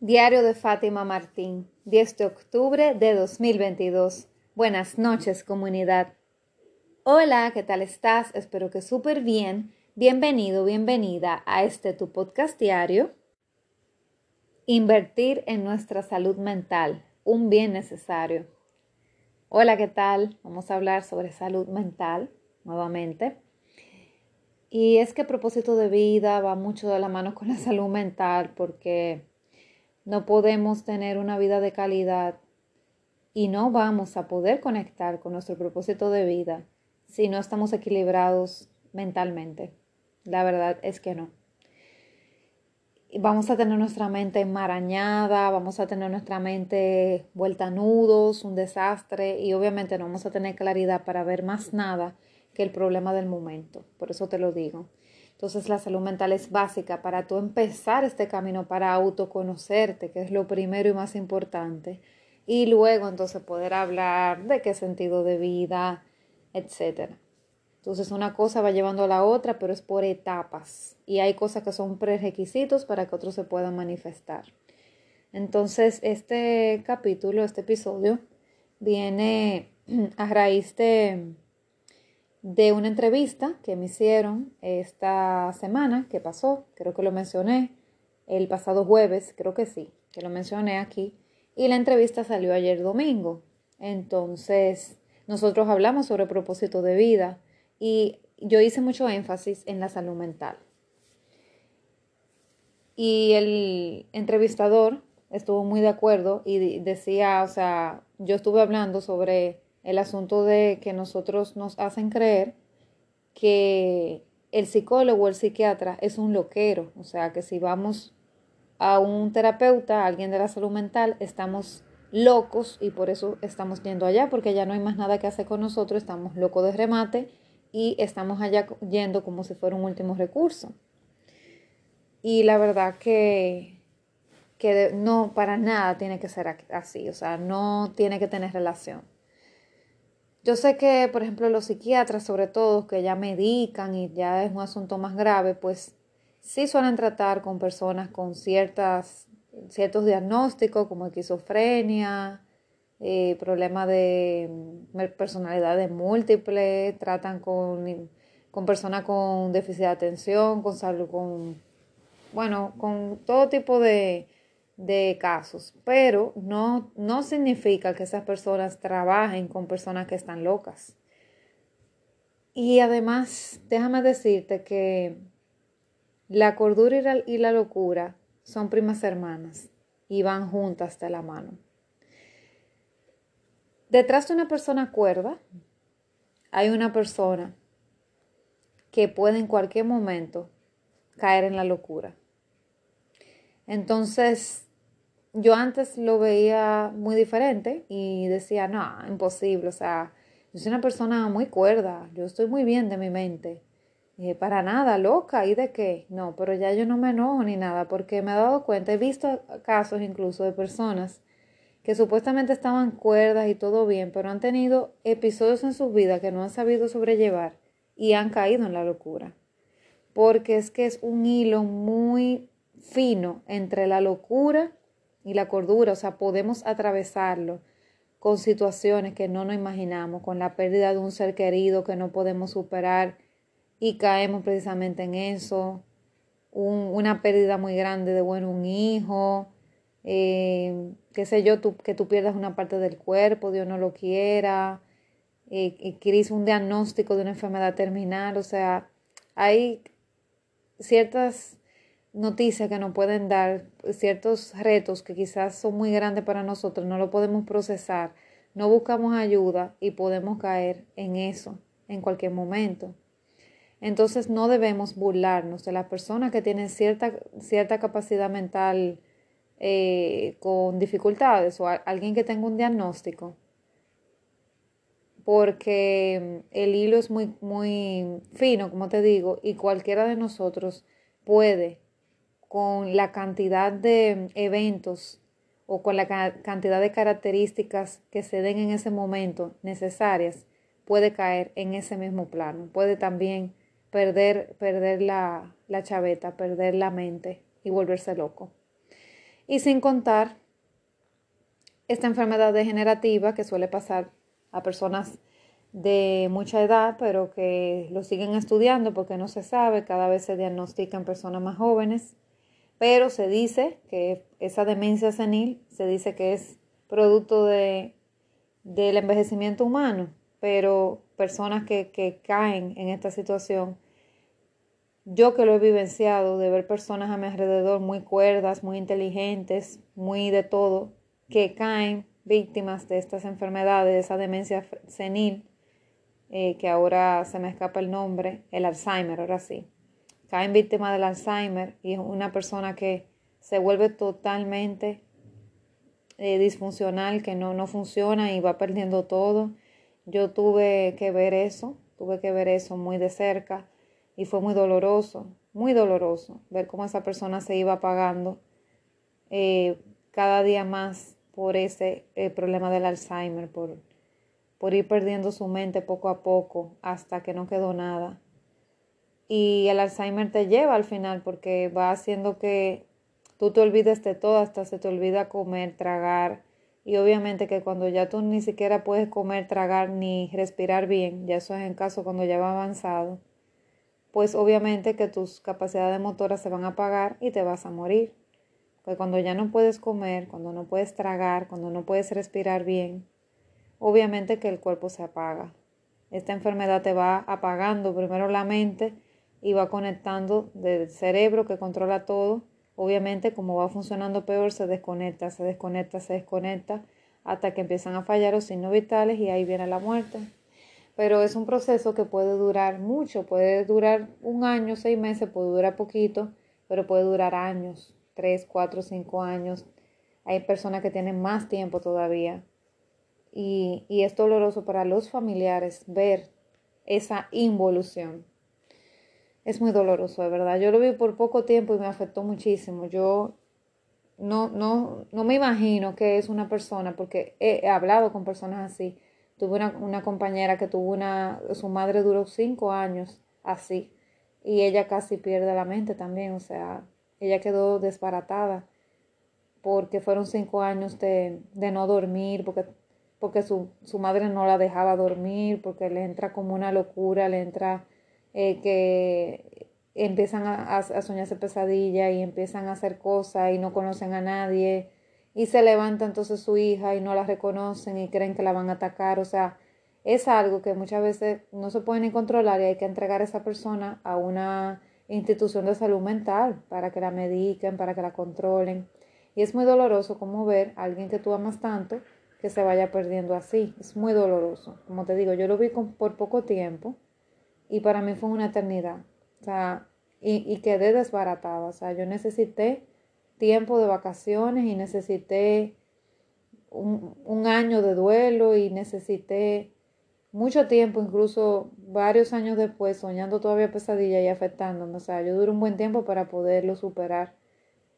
Diario de Fátima Martín, 10 de octubre de 2022. Buenas noches, comunidad. Hola, ¿qué tal estás? Espero que súper bien. Bienvenido, bienvenida a este tu podcast diario. Invertir en nuestra salud mental, un bien necesario. Hola, ¿qué tal? Vamos a hablar sobre salud mental nuevamente. Y es que propósito de vida va mucho de la mano con la salud mental porque no podemos tener una vida de calidad y no vamos a poder conectar con nuestro propósito de vida si no estamos equilibrados mentalmente. La verdad es que no. Vamos a tener nuestra mente enmarañada, vamos a tener nuestra mente vuelta a nudos, un desastre y obviamente no vamos a tener claridad para ver más nada que el problema del momento. Por eso te lo digo. Entonces la salud mental es básica para tú empezar este camino para autoconocerte, que es lo primero y más importante. Y luego entonces poder hablar de qué sentido de vida, etc. Entonces una cosa va llevando a la otra, pero es por etapas. Y hay cosas que son prerequisitos para que otros se puedan manifestar. Entonces este capítulo, este episodio, viene a raíz de de una entrevista que me hicieron esta semana que pasó, creo que lo mencioné el pasado jueves, creo que sí, que lo mencioné aquí, y la entrevista salió ayer domingo. Entonces, nosotros hablamos sobre propósito de vida y yo hice mucho énfasis en la salud mental. Y el entrevistador estuvo muy de acuerdo y decía, o sea, yo estuve hablando sobre el asunto de que nosotros nos hacen creer que el psicólogo o el psiquiatra es un loquero, o sea, que si vamos a un terapeuta, a alguien de la salud mental, estamos locos y por eso estamos yendo allá, porque ya no hay más nada que hacer con nosotros, estamos locos de remate y estamos allá yendo como si fuera un último recurso. Y la verdad que, que no, para nada tiene que ser así, o sea, no tiene que tener relación. Yo sé que, por ejemplo, los psiquiatras, sobre todo, que ya medican y ya es un asunto más grave, pues sí suelen tratar con personas con ciertas, ciertos diagnósticos como esquizofrenia, eh, problemas de mm, personalidad múltiple, tratan con, con personas con déficit de atención, con salud, con, bueno, con todo tipo de, de casos, pero no, no significa que esas personas trabajen con personas que están locas. Y además, déjame decirte que la cordura y la, y la locura son primas hermanas y van juntas de la mano. Detrás de una persona cuerda hay una persona que puede en cualquier momento caer en la locura. Entonces, yo antes lo veía muy diferente y decía, no, imposible, o sea, yo soy una persona muy cuerda, yo estoy muy bien de mi mente. para nada, loca, ¿y de qué? No, pero ya yo no me enojo ni nada, porque me he dado cuenta, he visto casos incluso de personas que supuestamente estaban cuerdas y todo bien, pero han tenido episodios en su vida que no han sabido sobrellevar y han caído en la locura. Porque es que es un hilo muy fino entre la locura y la cordura, o sea, podemos atravesarlo con situaciones que no nos imaginamos, con la pérdida de un ser querido que no podemos superar y caemos precisamente en eso, una pérdida muy grande de, bueno, un hijo, eh, qué sé yo, que tú pierdas una parte del cuerpo, Dios no lo quiera, eh, un diagnóstico de una enfermedad terminal, o sea, hay ciertas noticias que nos pueden dar, ciertos retos que quizás son muy grandes para nosotros, no lo podemos procesar, no buscamos ayuda y podemos caer en eso en cualquier momento. Entonces no debemos burlarnos de las personas que tienen cierta, cierta capacidad mental eh, con dificultades o alguien que tenga un diagnóstico, porque el hilo es muy, muy fino, como te digo, y cualquiera de nosotros puede con la cantidad de eventos o con la cantidad de características que se den en ese momento necesarias, puede caer en ese mismo plano. Puede también perder, perder la, la chaveta, perder la mente y volverse loco. Y sin contar esta enfermedad degenerativa que suele pasar a personas de mucha edad, pero que lo siguen estudiando porque no se sabe, cada vez se diagnostican personas más jóvenes, pero se dice que esa demencia senil, se dice que es producto de, del envejecimiento humano, pero personas que, que caen en esta situación, yo que lo he vivenciado, de ver personas a mi alrededor muy cuerdas, muy inteligentes, muy de todo, que caen víctimas de estas enfermedades, de esa demencia senil, eh, que ahora se me escapa el nombre, el Alzheimer, ahora sí. Caen víctimas del Alzheimer y es una persona que se vuelve totalmente eh, disfuncional, que no, no funciona y va perdiendo todo. Yo tuve que ver eso, tuve que ver eso muy de cerca y fue muy doloroso, muy doloroso ver cómo esa persona se iba apagando eh, cada día más por ese problema del Alzheimer, por, por ir perdiendo su mente poco a poco hasta que no quedó nada. Y el Alzheimer te lleva al final porque va haciendo que tú te olvides de todo, hasta se te olvida comer, tragar. Y obviamente que cuando ya tú ni siquiera puedes comer, tragar ni respirar bien, ya eso es en caso cuando ya va avanzado, pues obviamente que tus capacidades motoras se van a apagar y te vas a morir. Pues cuando ya no puedes comer, cuando no puedes tragar, cuando no puedes respirar bien, obviamente que el cuerpo se apaga. Esta enfermedad te va apagando primero la mente y va conectando del cerebro que controla todo. Obviamente como va funcionando peor se desconecta, se desconecta, se desconecta hasta que empiezan a fallar los signos vitales y ahí viene la muerte. Pero es un proceso que puede durar mucho, puede durar un año, seis meses, puede durar poquito, pero puede durar años, tres, cuatro, cinco años. Hay personas que tienen más tiempo todavía y, es doloroso para los familiares ver esa involución. Es muy doloroso, de verdad. Yo lo vi por poco tiempo y me afectó muchísimo. Yo no, no, no me imagino que es una persona, porque he, hablado con personas así. Tuve una, una, compañera que tuvo una, su madre duró cinco años así y ella casi pierde la mente también, o sea, ella quedó desbaratada porque fueron cinco años de, de no dormir, porque porque su, su, madre no la dejaba dormir, porque le entra como una locura, le entra eh, que empiezan a, a, soñarse pesadillas y empiezan a hacer cosas y no conocen a nadie y se levanta entonces su hija y no la reconocen y creen que la van a atacar, o sea, es algo que muchas veces no se puede ni controlar y hay que entregar a esa persona a una institución de salud mental para que la mediquen, para que la controlen. Y es muy doloroso como ver a alguien que tú amas tanto que se vaya perdiendo así. Es muy doloroso. Como te digo, yo lo vi por poco tiempo y para mí fue una eternidad. O sea, y, y quedé desbaratada. O sea, yo necesité tiempo de vacaciones y necesité un, un año de duelo y necesité mucho tiempo, incluso varios años después, soñando todavía pesadilla y afectándome. O sea, yo duré un buen tiempo para poderlo superar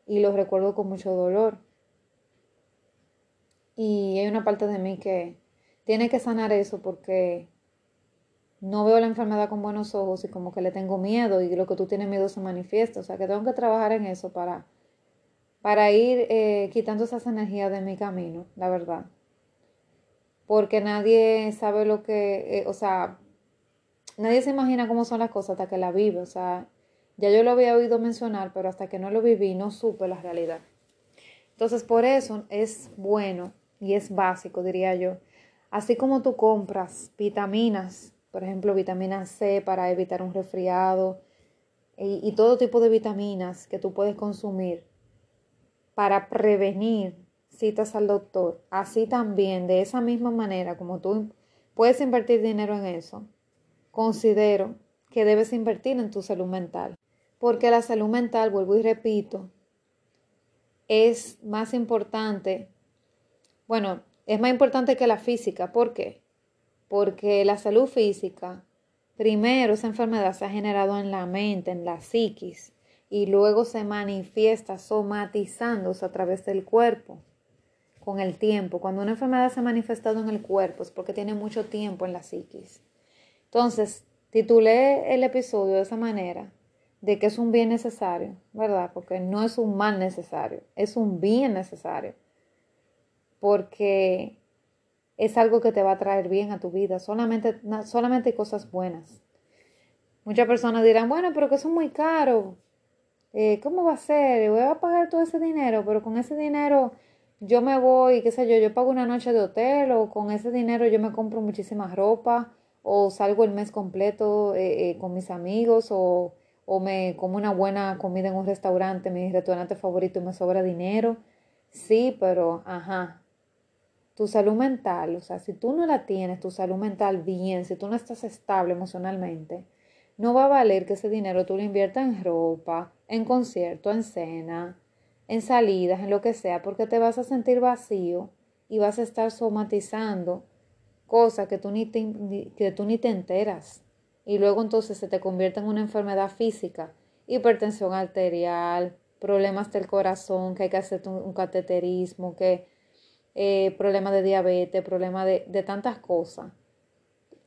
y lo recuerdo con mucho dolor. Y hay una parte de mí que tiene que sanar eso porque no veo la enfermedad con buenos ojos y como que le tengo miedo y lo que tú tienes miedo se manifiesta. O sea que tengo que trabajar en eso para, para ir eh, quitando esas energías de mi camino, la verdad. Porque nadie sabe lo que, eh, o sea, nadie se imagina cómo son las cosas hasta que la vive. O sea, ya yo lo había oído mencionar, pero hasta que no lo viví no supe la realidad. Entonces, por eso es bueno y es básico, diría yo. Así como tú compras vitaminas, por ejemplo, vitamina C para evitar un resfriado y, todo tipo de vitaminas que tú puedes consumir para prevenir citas al doctor, así también, de esa misma manera como tú puedes invertir dinero en eso, considero que debes invertir en tu salud mental. Porque la salud mental, vuelvo y repito, es más importante bueno, es más importante que la física. ¿Por qué? Porque la salud física, primero esa enfermedad se ha generado en la mente, en la psiquis, y luego se manifiesta somatizándose a través del cuerpo con el tiempo. Cuando una enfermedad se ha manifestado en el cuerpo es porque tiene mucho tiempo en la psiquis. Entonces, titulé el episodio de esa manera, de que es un bien necesario, ¿verdad? Porque no es un mal necesario, es un bien necesario. Porque es algo que te va a traer bien a tu vida, solamente, solamente cosas buenas. Muchas personas dirán, bueno, pero que eso es muy caro. Eh, ¿Cómo va a ser? Voy a pagar todo ese dinero, pero con ese dinero yo me voy, qué sé yo, yo pago una noche de hotel o con ese dinero yo me compro muchísima ropa o salgo el mes completo eh, eh, con mis amigos o, o me como una buena comida en un restaurante, mi restaurante favorito y me sobra dinero. Sí, pero, ajá, tu salud mental, o sea, si tú no la tienes, tu salud mental bien, si tú no estás estable emocionalmente, no va a valer que ese dinero tú lo inviertas en ropa, en concierto, en cena, en salidas, en lo que sea, porque te vas a sentir vacío y vas a estar somatizando cosas que tú ni te, que tú ni te enteras. Y luego entonces se te convierte en una enfermedad física, hipertensión arterial, problemas del corazón, que hay que hacer un cateterismo, que eh, problemas de diabetes, problemas de, de, tantas cosas.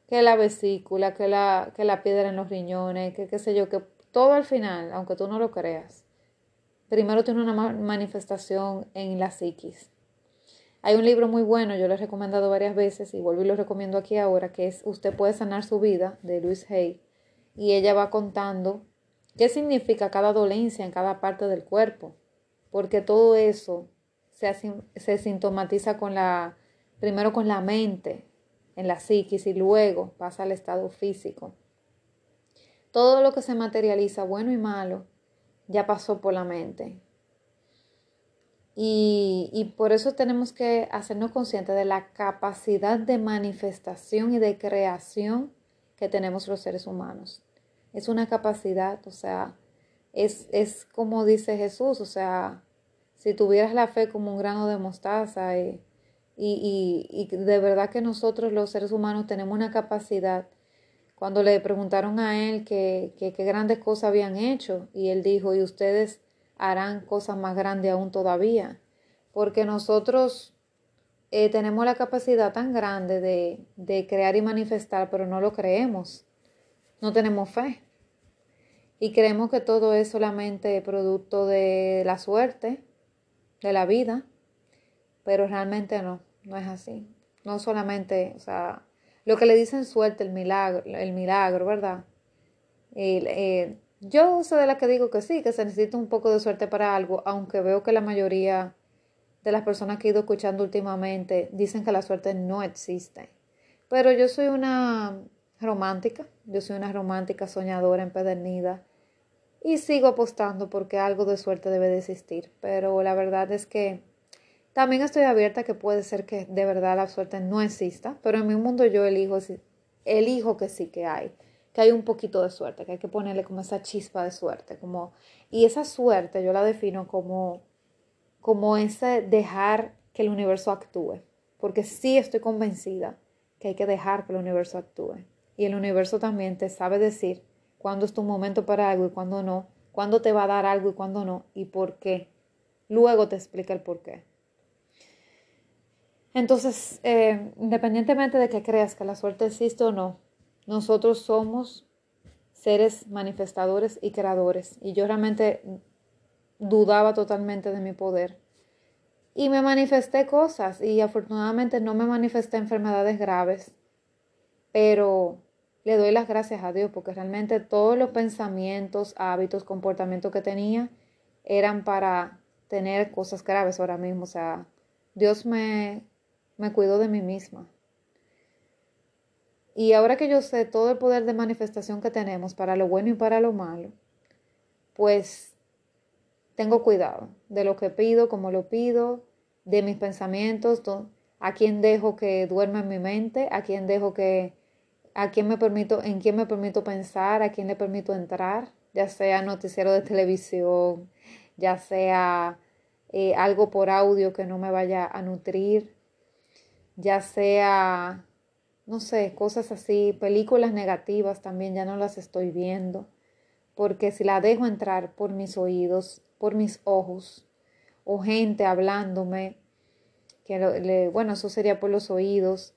Que la vesícula, que la, que la piedra en los riñones, que qué sé yo, que todo al final, aunque tú no lo creas, primero tiene una manifestación en la psiquis. Hay un libro muy bueno, yo lo he recomendado varias veces y vuelvo y lo recomiendo aquí ahora, que es Usted puede sanar su vida, de Louise Hay. Y ella va contando qué significa cada dolencia en cada parte del cuerpo, porque todo eso se, sintomatiza con la, primero con la mente, en la psiquis y luego pasa al estado físico. Todo lo que se materializa, bueno y malo, ya pasó por la mente. Y, y, por eso tenemos que hacernos conscientes de la capacidad de manifestación y de creación que tenemos los seres humanos. Es una capacidad, o sea, es, es como dice Jesús, o sea, si tuvieras la fe como un grano de mostaza y, y, y, de verdad que nosotros los seres humanos tenemos una capacidad. Cuando le preguntaron a él qué que, grandes cosas habían hecho y él dijo, y ustedes harán cosas más grandes aún todavía, porque nosotros eh, tenemos la capacidad tan grande de, de crear y manifestar, pero no lo creemos, no tenemos fe. Y creemos que todo es solamente producto de la suerte, de la vida, pero realmente no, no es así. No solamente, o sea, lo que le dicen suerte, el milagro, el milagro, ¿verdad? Eh, yo soy de la que digo que sí, que se necesita un poco de suerte para algo, aunque veo que la mayoría de las personas que he ido escuchando últimamente dicen que la suerte no existe. Pero yo soy una romántica, yo soy una romántica soñadora empedernida y sigo apostando porque algo de suerte debe de existir. Pero la verdad es que también estoy abierta que puede ser que de verdad la suerte no exista, pero en mi mundo yo elijo, elijo que sí que hay, que hay un poquito de suerte, que hay que ponerle como esa chispa de suerte, como y esa suerte yo la defino como como ese dejar que el universo actúe, porque sí estoy convencida que hay que dejar que el universo actúe. Y el universo también te sabe decir cuándo es tu momento para algo y cuándo no, cuándo te va a dar algo y cuándo no, y por qué. Luego te explica el por qué. Entonces, eh, independientemente de que creas que la suerte existe o no, nosotros somos seres manifestadores y creadores. Y yo realmente dudaba totalmente de mi poder. Y me manifesté cosas y afortunadamente no me manifesté enfermedades graves, pero le doy las gracias a Dios porque realmente todos los pensamientos, hábitos, comportamientos que tenía eran para tener cosas graves ahora mismo. O sea, Dios me, me cuidó de mí misma. Y ahora que yo sé todo el poder de manifestación que tenemos para lo bueno y para lo malo, pues tengo cuidado de lo que pido, como lo pido, de mis pensamientos, a quién dejo que duerma en mi mente, a quién dejo que a quién me permito, en quién me permito pensar, a quién le permito entrar, ya sea noticiero de televisión, ya sea eh, algo por audio que no me vaya a nutrir, ya sea, no sé, cosas así, películas negativas también ya no las estoy viendo, porque si la dejo entrar por mis oídos, por mis ojos, o gente hablándome, que bueno, eso sería por los oídos,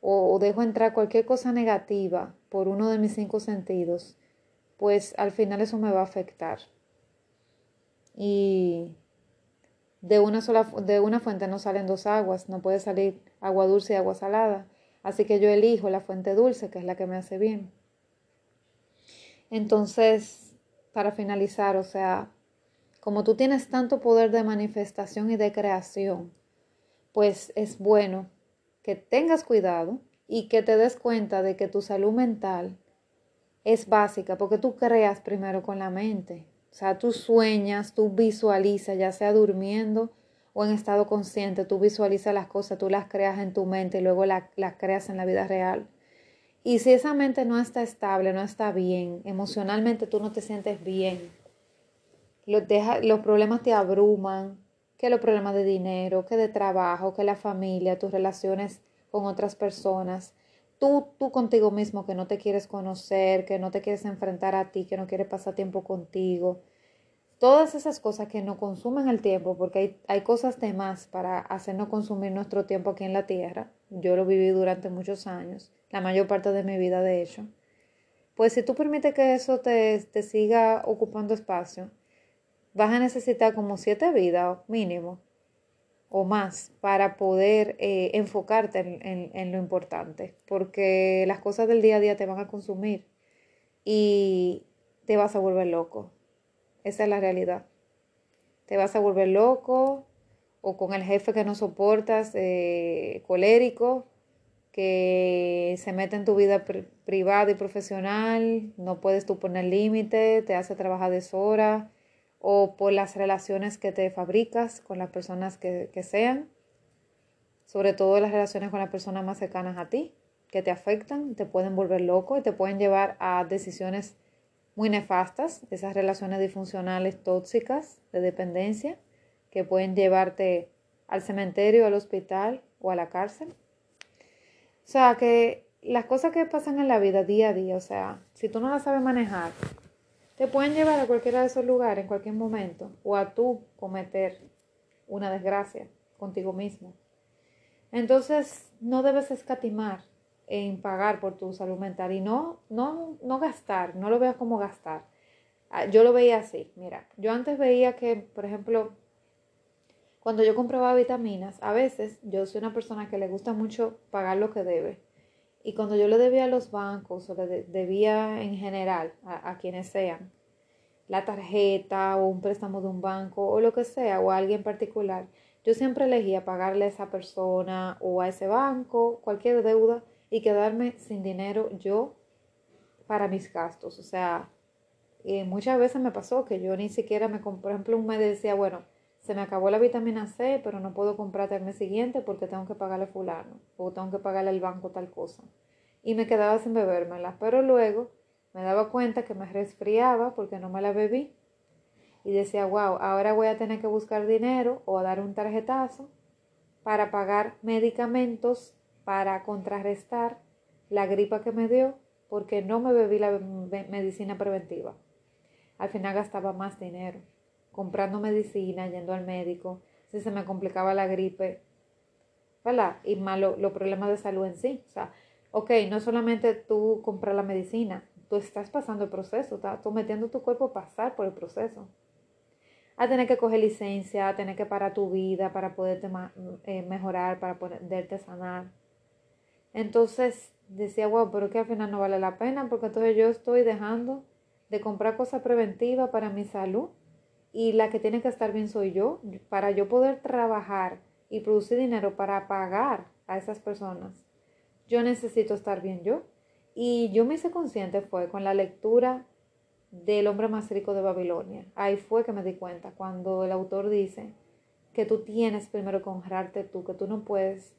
o, dejo entrar cualquier cosa negativa por uno de mis cinco sentidos, pues al final eso me va a afectar. Y de una sola de una fuente no salen dos aguas, no puede salir agua dulce y agua salada. Así que yo elijo la fuente dulce, que es la que me hace bien. Entonces, para finalizar, o sea, como tú tienes tanto poder de manifestación y de creación, pues es bueno que tengas cuidado y que te des cuenta de que tu salud mental es básica, porque tú creas primero con la mente. O sea, tú sueñas, tú visualizas, ya sea durmiendo o en estado consciente, tú visualizas las cosas, tú las creas en tu mente y luego las creas en la vida real. Y si esa mente no está estable, no está bien, emocionalmente tú no te sientes bien, los, los problemas te abruman, que los problemas de dinero, que de trabajo, que la familia, tus relaciones con otras personas, tú, tú contigo mismo que no te quieres conocer, que no te quieres enfrentar a ti, que no quieres pasar tiempo contigo. Todas esas cosas que no consumen el tiempo, porque hay, hay cosas de más para hacernos consumir nuestro tiempo aquí en la tierra. Yo lo viví durante muchos años la mayor parte de mi vida de hecho, pues si tú permites que eso te, te siga ocupando espacio, vas a necesitar como siete vidas mínimo o más para poder eh, enfocarte en, lo importante, porque las cosas del día a día te van a consumir y te vas a volver loco. Esa es la realidad. Te vas a volver loco o con el jefe que no soportas, eh, colérico, que se mete en tu vida privada y profesional, no puedes tú poner límite, te hace trabajar deshora o por las relaciones que te fabricas con las personas que, que sean, sobre todo las relaciones con las personas más cercanas a ti, que te afectan, te pueden volver loco y te pueden llevar a decisiones muy nefastas, esas relaciones disfuncionales tóxicas de dependencia que pueden llevarte al cementerio, al hospital o a la cárcel. O sea, que las cosas que pasan en la vida día a día, o sea, si tú no las sabes manejar, te pueden llevar a cualquiera de esos lugares en cualquier momento o a tú cometer una desgracia contigo mismo. Entonces, no debes escatimar en pagar por tu salud mental y no, no, no gastar, no lo veas como gastar. Ah, yo lo veía así, mira, yo antes veía que, por ejemplo, cuando yo compraba vitaminas, a veces yo soy una persona que le gusta mucho pagar lo que debe. Y cuando yo le debía a los bancos o le debía en general a, quienes sean, la tarjeta o un préstamo de un banco o lo que sea, o a alguien particular, yo siempre elegía pagarle a esa persona o a ese banco cualquier deuda y quedarme sin dinero yo para mis gastos. O sea, eh, muchas veces me pasó que yo ni siquiera me, por ejemplo, un mes decía, bueno, se me acabó la vitamina C, pero no puedo comprarte el mes siguiente porque tengo que pagarle fulano o tengo que pagarle al banco tal cosa. Y me quedaba sin bebérmela, pero luego me daba cuenta que me resfriaba porque no me la bebí. Y decía, wow, ahora voy a tener que buscar dinero o dar un tarjetazo para pagar medicamentos para contrarrestar la gripa que me dio porque no me bebí la medicina preventiva. Al final gastaba más dinero comprando medicina, yendo al médico, si se me complicaba la gripe, ¿verdad? Y más los problemas de salud en sí. O sea, ok, no solamente tú comprar la medicina, tú estás pasando el proceso, estás metiendo tu cuerpo a pasar por el proceso. A tener que coger licencia, a tener que parar tu vida para poderte eh, mejorar, para poderte sanar. Entonces decía, wow, pero que al final no vale la pena porque entonces yo estoy dejando de comprar cosas preventivas para mi salud y la que tiene que estar bien soy yo para yo poder trabajar y producir dinero para pagar a esas personas. Yo necesito estar bien yo. Y yo me hice consciente fue con la lectura del hombre más rico de Babilonia. Ahí fue que me di cuenta cuando el autor dice que tú tienes primero que honrarte tú, que tú no puedes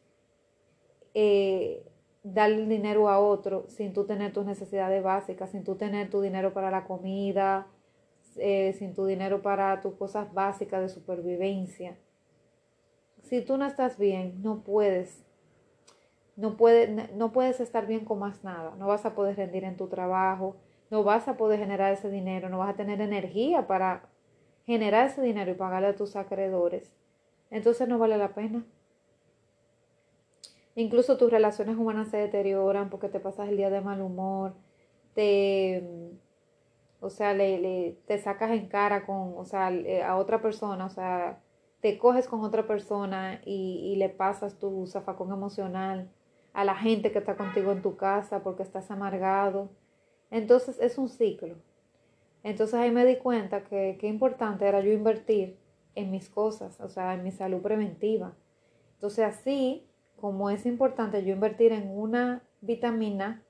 eh, darle dinero a otro sin tú tener tus necesidades básicas, sin tú tener tu dinero para la comida, eh, sin tu dinero para tus cosas básicas de supervivencia. Si tú no estás bien, no puedes, no, no puedes estar bien con más nada. No vas a poder rendir en tu trabajo, no vas a poder generar ese dinero, no vas a tener energía para generar ese dinero y pagarle a tus acreedores. Entonces no vale la pena. Incluso tus relaciones humanas se deterioran porque te pasas el día de mal humor, te o sea, le, te sacas en cara con, o sea, a otra persona, o sea, te coges con otra persona y, y le pasas tu zafacón emocional a la gente que está contigo en tu casa porque estás amargado. Entonces es un ciclo. Entonces ahí me di cuenta que qué importante era yo invertir en mis cosas, o sea, en mi salud preventiva. Entonces así como es importante yo invertir en una vitamina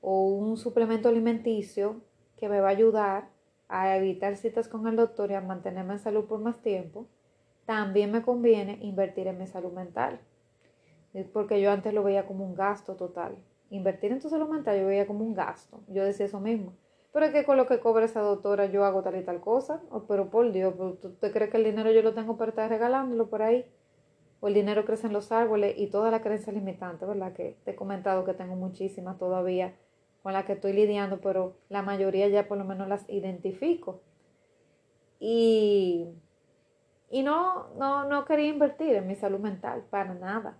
o un suplemento alimenticio que me va a ayudar a evitar citas con el doctor y a mantenerme en salud por más tiempo, también me conviene invertir en mi salud mental. Porque yo antes lo veía como un gasto total. Invertir en tu salud mental yo veía como un gasto. Yo decía eso mismo. Pero es que con lo que cobra esa doctora yo hago tal y tal cosa. Oh, pero por Dios, ¿tú te crees que el dinero yo lo tengo para estar regalándolo por ahí? O el dinero crece en los árboles y toda la creencia limitante, ¿verdad? Que te he comentado que tengo muchísimas todavía con las que estoy lidiando, pero la mayoría ya por lo menos las identifico. Y, y no, no, no quería invertir en mi salud mental, para nada.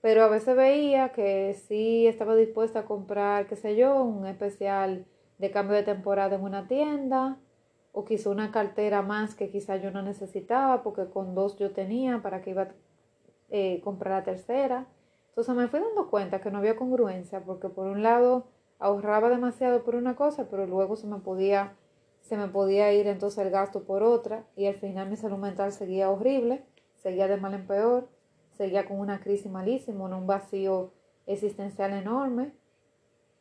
Pero a veces veía que sí estaba dispuesta a comprar, qué sé yo, un especial de cambio de temporada en una tienda, o quizá una cartera más que quizá yo no necesitaba, porque con dos yo tenía, para que iba a eh, comprar la tercera. Entonces me fui dando cuenta que no había congruencia, porque por un lado ahorraba demasiado por una cosa, pero luego se me podía, se me podía ir entonces el gasto por otra, y al final mi salud mental seguía horrible, seguía de mal en peor seguía con una crisis malísima, un vacío existencial enorme.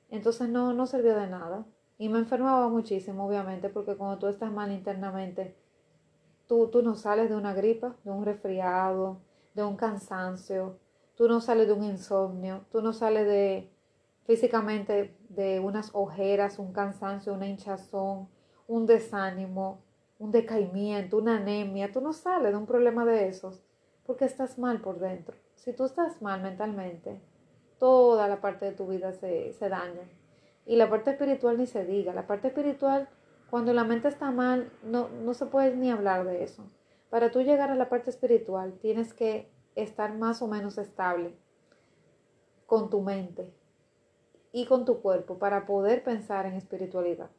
Entonces no, no sirvió de nada. Y me enfermaba muchísimo, obviamente, porque cuando tú estás mal internamente, tú, tú no sales de una gripa, de un resfriado, de un cansancio, tú no sales de un insomnio, tú no sales de físicamente de unas ojeras, un cansancio, una hinchazón, un desánimo, un decaimiento, una anemia, tú no sales de un problema de esos porque estás mal por dentro. Si tú estás mal mentalmente, toda la parte de tu vida se, daña. Y la parte espiritual ni se diga. La parte espiritual, cuando la mente está mal, no, no se puede ni hablar de eso. Para tú llegar a la parte espiritual, tienes que estar más o menos estable con tu mente y con tu cuerpo para poder pensar en espiritualidad.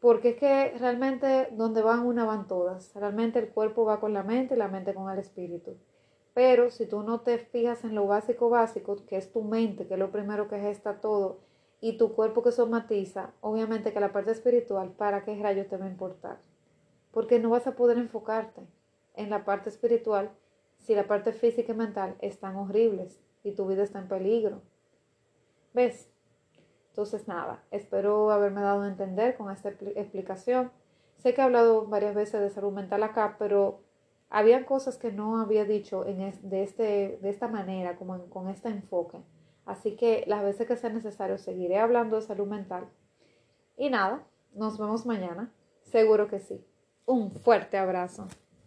Porque es que realmente donde van una van todas. Realmente el cuerpo va con la mente y la mente con el espíritu. Pero si tú no te fijas en lo básico básico, que es tu mente, que es lo primero que gesta todo, y tu cuerpo que somatiza, obviamente que la parte espiritual, ¿para qué rayos te va a importar? Porque no vas a poder enfocarte en la parte espiritual si la parte física y mental están horribles y tu vida está en peligro. ¿Ves? Entonces, nada, espero haberme dado a entender con esta explicación. Sé que he hablado varias veces de salud mental acá, pero había cosas que no había dicho en de, este, de esta manera, como con este enfoque. Así que las veces que sea necesario seguiré hablando de salud mental. Y nada, nos vemos mañana. Seguro que sí. Un fuerte abrazo.